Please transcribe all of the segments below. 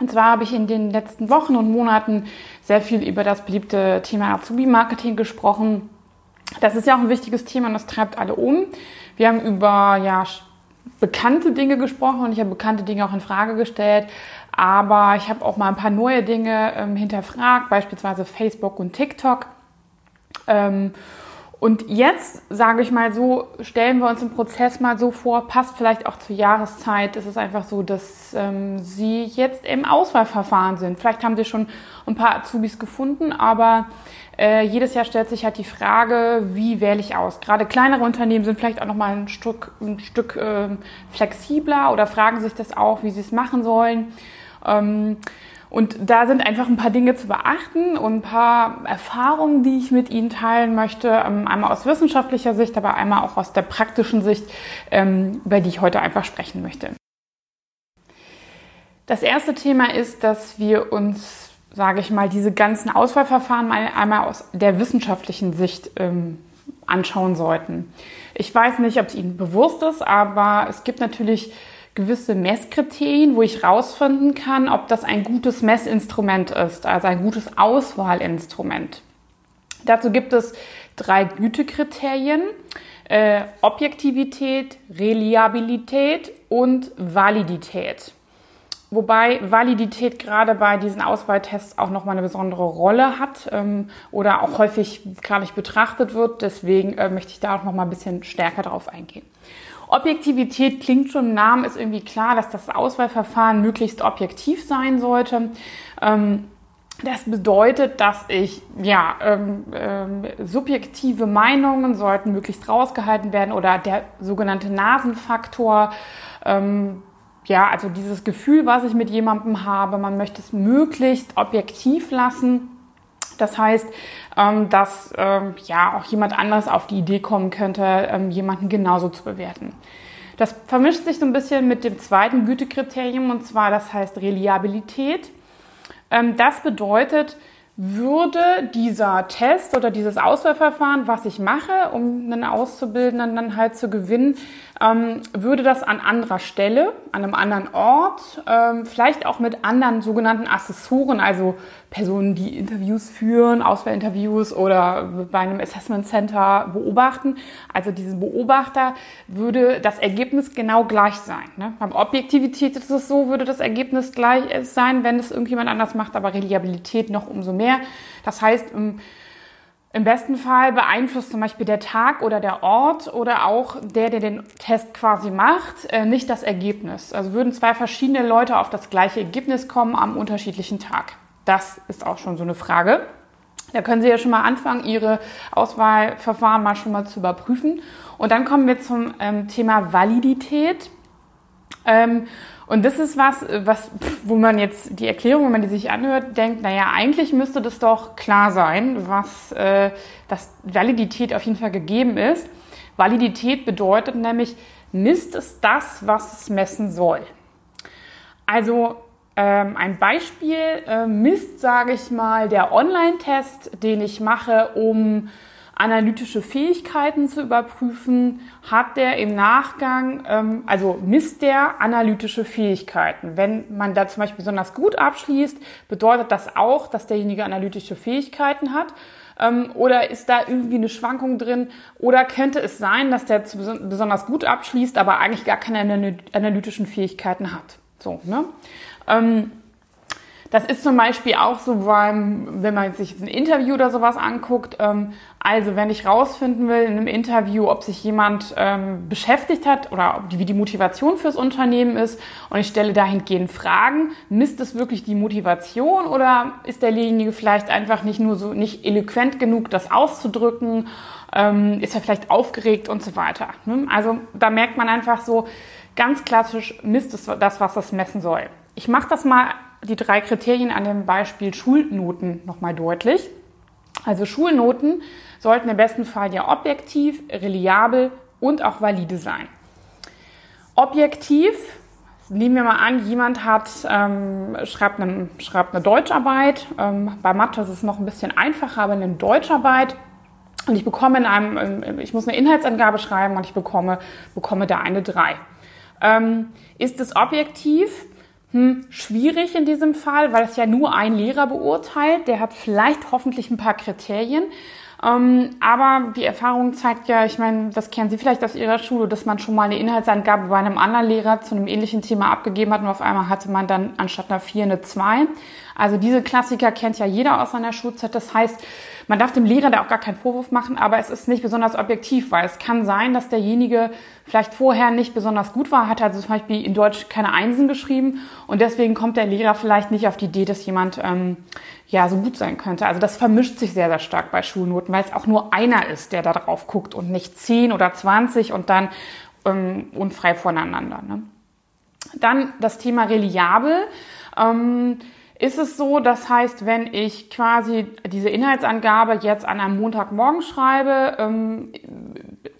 Und zwar habe ich in den letzten Wochen und Monaten sehr viel über das beliebte Thema Azubi-Marketing gesprochen. Das ist ja auch ein wichtiges Thema und das treibt alle um. Wir haben über ja, bekannte Dinge gesprochen und ich habe bekannte Dinge auch in Frage gestellt. Aber ich habe auch mal ein paar neue Dinge ähm, hinterfragt, beispielsweise Facebook und TikTok. Ähm, und jetzt, sage ich mal so, stellen wir uns den Prozess mal so vor, passt vielleicht auch zur Jahreszeit. Es ist einfach so, dass ähm, Sie jetzt im Auswahlverfahren sind. Vielleicht haben Sie schon ein paar Azubis gefunden, aber äh, jedes Jahr stellt sich halt die Frage, wie wähle ich aus? Gerade kleinere Unternehmen sind vielleicht auch noch mal ein Stück, ein Stück äh, flexibler oder fragen sich das auch, wie sie es machen sollen. Ähm, und da sind einfach ein paar Dinge zu beachten und ein paar Erfahrungen, die ich mit Ihnen teilen möchte. Ähm, einmal aus wissenschaftlicher Sicht, aber einmal auch aus der praktischen Sicht, ähm, über die ich heute einfach sprechen möchte. Das erste Thema ist, dass wir uns, sage ich mal, diese ganzen Auswahlverfahren einmal aus der wissenschaftlichen Sicht ähm, anschauen sollten. Ich weiß nicht, ob es Ihnen bewusst ist, aber es gibt natürlich gewisse Messkriterien, wo ich rausfinden kann, ob das ein gutes Messinstrument ist, also ein gutes Auswahlinstrument. Dazu gibt es drei Gütekriterien. Äh, Objektivität, Reliabilität und Validität. Wobei Validität gerade bei diesen Auswahltests auch nochmal eine besondere Rolle hat ähm, oder auch häufig gar nicht betrachtet wird. Deswegen äh, möchte ich da auch nochmal ein bisschen stärker drauf eingehen. Objektivität klingt schon im Namen, ist irgendwie klar, dass das Auswahlverfahren möglichst objektiv sein sollte. Ähm, das bedeutet, dass ich, ja, ähm, ähm, subjektive Meinungen sollten möglichst rausgehalten werden oder der sogenannte Nasenfaktor, ähm, ja, also dieses Gefühl, was ich mit jemandem habe, man möchte es möglichst objektiv lassen. Das heißt, ähm, dass ähm, ja auch jemand anderes auf die Idee kommen könnte, ähm, jemanden genauso zu bewerten. Das vermischt sich so ein bisschen mit dem zweiten Gütekriterium und zwar das heißt Reliabilität. Das bedeutet, würde dieser Test oder dieses Auswahlverfahren, was ich mache, um einen Auszubildenden dann halt zu gewinnen, ähm, würde das an anderer Stelle, an einem anderen Ort, ähm, vielleicht auch mit anderen sogenannten Assessoren, also Personen, die Interviews führen, Auswahlinterviews oder bei einem Assessment Center beobachten. Also diesen Beobachter würde das Ergebnis genau gleich sein. Ne? Beim Objektivität ist es so, würde das Ergebnis gleich sein, wenn es irgendjemand anders macht, aber Reliabilität noch umso mehr. Das heißt, im, im besten Fall beeinflusst zum Beispiel der Tag oder der Ort oder auch der, der den Test quasi macht, äh, nicht das Ergebnis. Also würden zwei verschiedene Leute auf das gleiche Ergebnis kommen am unterschiedlichen Tag. Das ist auch schon so eine Frage. Da können Sie ja schon mal anfangen, Ihre Auswahlverfahren mal schon mal zu überprüfen. Und dann kommen wir zum ähm, Thema Validität. Ähm, und das ist was, was, wo man jetzt die Erklärung, wenn man die sich anhört, denkt, naja, eigentlich müsste das doch klar sein, was, äh, dass Validität auf jeden Fall gegeben ist. Validität bedeutet nämlich, misst es das, was es messen soll. Also ein Beispiel äh, misst, sage ich mal, der Online-Test, den ich mache, um analytische Fähigkeiten zu überprüfen, hat der im Nachgang, ähm, also misst der analytische Fähigkeiten. Wenn man da zum Beispiel besonders gut abschließt, bedeutet das auch, dass derjenige analytische Fähigkeiten hat. Ähm, oder ist da irgendwie eine Schwankung drin? Oder könnte es sein, dass der besonders gut abschließt, aber eigentlich gar keine analytischen Fähigkeiten hat? So, ne? Ähm, das ist zum Beispiel auch so beim, wenn man sich ein Interview oder sowas anguckt. Ähm, also wenn ich rausfinden will in einem Interview, ob sich jemand ähm, beschäftigt hat oder wie die Motivation fürs Unternehmen ist und ich stelle dahingehend Fragen, misst es wirklich die Motivation oder ist derjenige vielleicht einfach nicht nur so nicht eloquent genug, das auszudrücken, ähm, ist er vielleicht aufgeregt und so weiter. Ne? Also da merkt man einfach so ganz klassisch misst es das, was das messen soll. Ich mache das mal, die drei Kriterien an dem Beispiel Schulnoten nochmal deutlich. Also Schulnoten sollten im besten Fall ja objektiv, reliabel und auch valide sein. Objektiv, nehmen wir mal an, jemand hat, ähm, schreibt, eine, schreibt eine Deutscharbeit. Ähm, bei Mathe ist es noch ein bisschen einfacher, aber eine Deutscharbeit. Und ich bekomme in einem, ich muss eine Inhaltsangabe schreiben und ich bekomme, bekomme da eine 3. Ähm, ist es objektiv? Hm, schwierig in diesem Fall, weil es ja nur ein Lehrer beurteilt. Der hat vielleicht hoffentlich ein paar Kriterien. Ähm, aber die Erfahrung zeigt ja, ich meine, das kennen Sie vielleicht aus Ihrer Schule, dass man schon mal eine Inhaltsangabe bei einem anderen Lehrer zu einem ähnlichen Thema abgegeben hat und auf einmal hatte man dann anstatt einer 4 eine 2. Also diese Klassiker kennt ja jeder aus seiner Schulzeit. Das heißt, man darf dem Lehrer da auch gar keinen Vorwurf machen, aber es ist nicht besonders objektiv, weil es kann sein, dass derjenige vielleicht vorher nicht besonders gut war, hat also zum Beispiel in Deutsch keine Einsen geschrieben und deswegen kommt der Lehrer vielleicht nicht auf die Idee, dass jemand ähm, ja so gut sein könnte. Also das vermischt sich sehr, sehr stark bei Schulnoten, weil es auch nur einer ist, der da drauf guckt und nicht zehn oder zwanzig und dann ähm, unfrei voneinander. Ne? Dann das Thema reliabel. Ähm, ist es so, das heißt, wenn ich quasi diese Inhaltsangabe jetzt an einem Montagmorgen schreibe, ähm,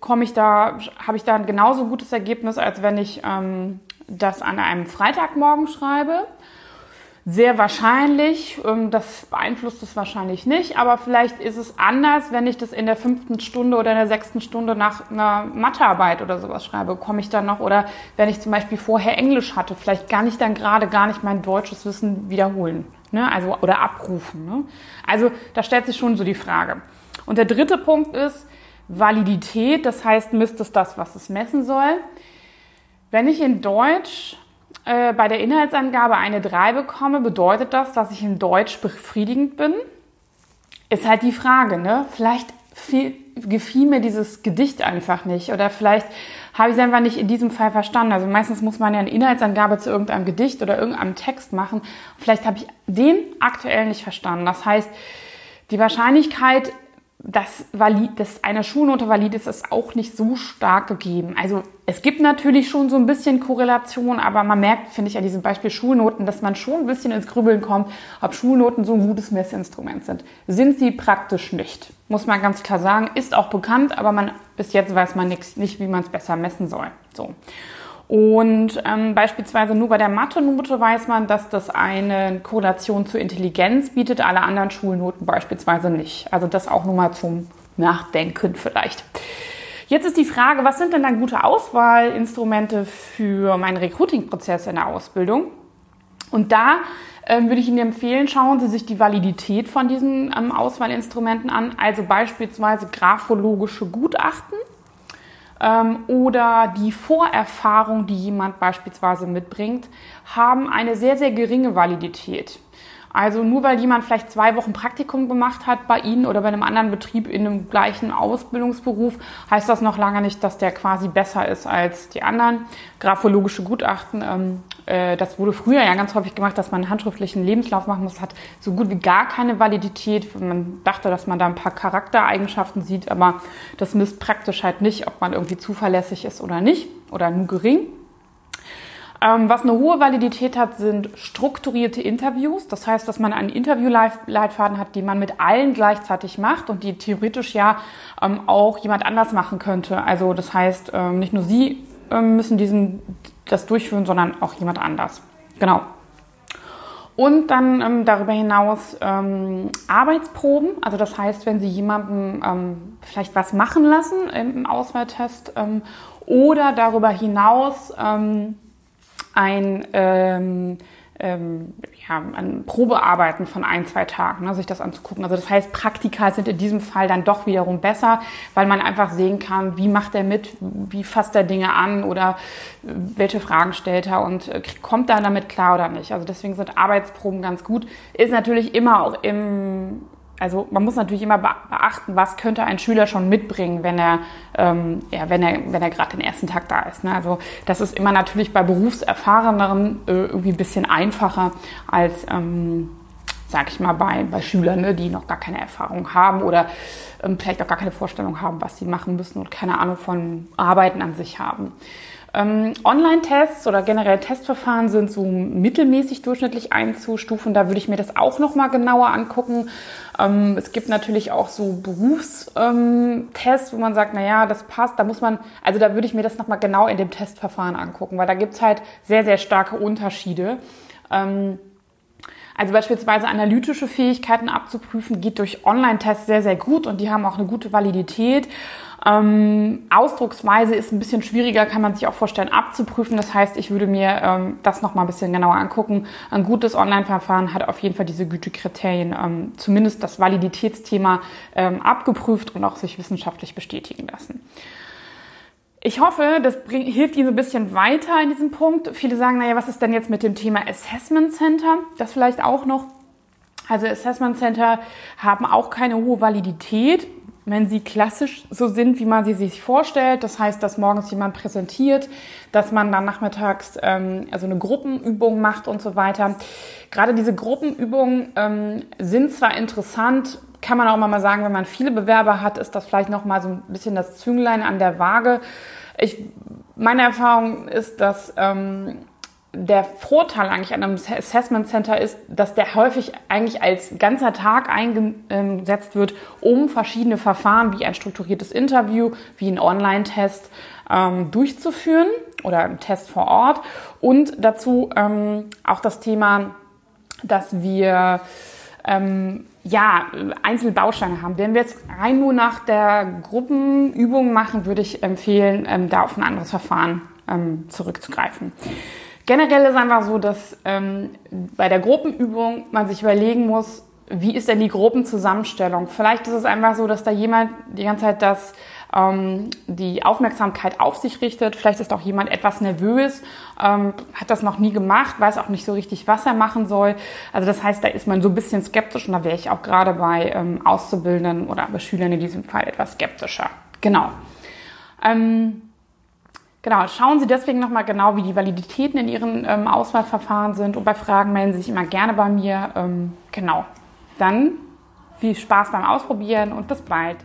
komme ich da, habe ich da ein genauso gutes Ergebnis, als wenn ich ähm, das an einem Freitagmorgen schreibe? Sehr wahrscheinlich, ähm, das beeinflusst es wahrscheinlich nicht, aber vielleicht ist es anders, wenn ich das in der fünften Stunde oder in der sechsten Stunde nach einer Mathearbeit oder sowas schreibe, komme ich dann noch, oder wenn ich zum Beispiel vorher Englisch hatte, vielleicht gar nicht dann gerade gar nicht mein deutsches Wissen wiederholen, ne? also, oder abrufen. Ne? Also da stellt sich schon so die Frage. Und der dritte Punkt ist Validität, das heißt, misst es das, was es messen soll. Wenn ich in Deutsch äh, bei der Inhaltsangabe eine 3 bekomme, bedeutet das, dass ich in Deutsch befriedigend bin? Ist halt die Frage, ne? Vielleicht viel, gefiel mir dieses Gedicht einfach nicht oder vielleicht habe ich es einfach nicht in diesem Fall verstanden. Also meistens muss man ja eine Inhaltsangabe zu irgendeinem Gedicht oder irgendeinem Text machen. Vielleicht habe ich den aktuell nicht verstanden. Das heißt, die Wahrscheinlichkeit, dass, valid, dass eine Schulnote valid ist, ist auch nicht so stark gegeben. Also es gibt natürlich schon so ein bisschen Korrelation, aber man merkt, finde ich, an diesem Beispiel Schulnoten, dass man schon ein bisschen ins Grübeln kommt, ob Schulnoten so ein gutes Messinstrument sind. Sind sie praktisch nicht, muss man ganz klar sagen. Ist auch bekannt, aber man, bis jetzt weiß man nicht, nicht wie man es besser messen soll. So. Und ähm, beispielsweise nur bei der Mathe-Note weiß man, dass das eine Korrelation zur Intelligenz bietet, alle anderen Schulnoten beispielsweise nicht. Also das auch nur mal zum Nachdenken vielleicht. Jetzt ist die Frage, was sind denn dann gute Auswahlinstrumente für meinen Recruiting-Prozess in der Ausbildung? Und da ähm, würde ich Ihnen empfehlen, schauen Sie sich die Validität von diesen ähm, Auswahlinstrumenten an, also beispielsweise graphologische Gutachten ähm, oder die Vorerfahrung, die jemand beispielsweise mitbringt, haben eine sehr, sehr geringe Validität. Also nur weil jemand vielleicht zwei Wochen Praktikum gemacht hat bei Ihnen oder bei einem anderen Betrieb in einem gleichen Ausbildungsberuf, heißt das noch lange nicht, dass der quasi besser ist als die anderen. Graphologische Gutachten, ähm, äh, das wurde früher ja ganz häufig gemacht, dass man einen handschriftlichen Lebenslauf machen muss, hat so gut wie gar keine Validität. Man dachte, dass man da ein paar Charaktereigenschaften sieht, aber das misst praktisch halt nicht, ob man irgendwie zuverlässig ist oder nicht oder nur gering. Ähm, was eine hohe Validität hat, sind strukturierte Interviews. Das heißt, dass man einen Interviewleitfaden hat, die man mit allen gleichzeitig macht und die theoretisch ja ähm, auch jemand anders machen könnte. Also das heißt, ähm, nicht nur Sie ähm, müssen diesen, das durchführen, sondern auch jemand anders. Genau. Und dann ähm, darüber hinaus ähm, Arbeitsproben. Also das heißt, wenn Sie jemandem ähm, vielleicht was machen lassen im Auswahltest ähm, oder darüber hinaus ähm, ein, ähm, ja, ein Probearbeiten von ein, zwei Tagen, ne, sich das anzugucken. Also das heißt, Praktika sind in diesem Fall dann doch wiederum besser, weil man einfach sehen kann, wie macht er mit, wie fasst er Dinge an oder äh, welche Fragen stellt er und äh, kommt er damit klar oder nicht. Also deswegen sind Arbeitsproben ganz gut. Ist natürlich immer auch im also man muss natürlich immer beachten, was könnte ein Schüler schon mitbringen, wenn er, ähm, ja, wenn er, wenn er gerade den ersten Tag da ist. Ne? Also das ist immer natürlich bei Berufserfahreneren äh, irgendwie ein bisschen einfacher als, ähm, sag ich mal, bei, bei Schülern, ne, die noch gar keine Erfahrung haben oder ähm, vielleicht auch gar keine Vorstellung haben, was sie machen müssen und keine Ahnung von Arbeiten an sich haben. Ähm, Online-Tests oder generell Testverfahren sind so mittelmäßig durchschnittlich einzustufen. Da würde ich mir das auch nochmal genauer angucken. Ähm, es gibt natürlich auch so Berufstests, ähm, wo man sagt, na ja, das passt. Da muss man, also da würde ich mir das nochmal genau in dem Testverfahren angucken, weil da gibt's halt sehr, sehr starke Unterschiede. Ähm, also beispielsweise analytische Fähigkeiten abzuprüfen, geht durch Online-Tests sehr, sehr gut und die haben auch eine gute Validität. Ähm, Ausdrucksweise ist ein bisschen schwieriger, kann man sich auch vorstellen, abzuprüfen. Das heißt, ich würde mir ähm, das nochmal ein bisschen genauer angucken. Ein gutes Online-Verfahren hat auf jeden Fall diese Gütekriterien, ähm, zumindest das Validitätsthema ähm, abgeprüft und auch sich wissenschaftlich bestätigen lassen. Ich hoffe, das bringt, hilft Ihnen so ein bisschen weiter in diesem Punkt. Viele sagen, naja, was ist denn jetzt mit dem Thema Assessment Center? Das vielleicht auch noch. Also Assessment Center haben auch keine hohe Validität, wenn sie klassisch so sind, wie man sie sich vorstellt. Das heißt, dass morgens jemand präsentiert, dass man dann nachmittags ähm, also eine Gruppenübung macht und so weiter. Gerade diese Gruppenübungen ähm, sind zwar interessant, kann man auch mal sagen, wenn man viele Bewerber hat, ist das vielleicht noch mal so ein bisschen das Zünglein an der Waage. Ich, meine Erfahrung ist, dass ähm, der Vorteil eigentlich an einem Assessment Center ist, dass der häufig eigentlich als ganzer Tag eingesetzt wird, um verschiedene Verfahren wie ein strukturiertes Interview, wie ein Online-Test ähm, durchzuführen oder ein Test vor Ort und dazu ähm, auch das Thema, dass wir ähm, ja, einzelne Bausteine haben. Wenn wir jetzt rein nur nach der Gruppenübung machen, würde ich empfehlen, ähm, da auf ein anderes Verfahren ähm, zurückzugreifen. Generell ist einfach so, dass ähm, bei der Gruppenübung man sich überlegen muss, wie ist denn die Gruppenzusammenstellung? Vielleicht ist es einfach so, dass da jemand die ganze Zeit das ähm, die Aufmerksamkeit auf sich richtet. Vielleicht ist auch jemand etwas nervös, ähm, hat das noch nie gemacht, weiß auch nicht so richtig, was er machen soll. Also das heißt, da ist man so ein bisschen skeptisch und da wäre ich auch gerade bei ähm, Auszubildenden oder bei Schülern in diesem Fall etwas skeptischer. Genau. Ähm, Genau, schauen Sie deswegen nochmal genau, wie die Validitäten in Ihren ähm, Auswahlverfahren sind und bei Fragen melden Sie sich immer gerne bei mir. Ähm, genau. Dann viel Spaß beim Ausprobieren und bis bald.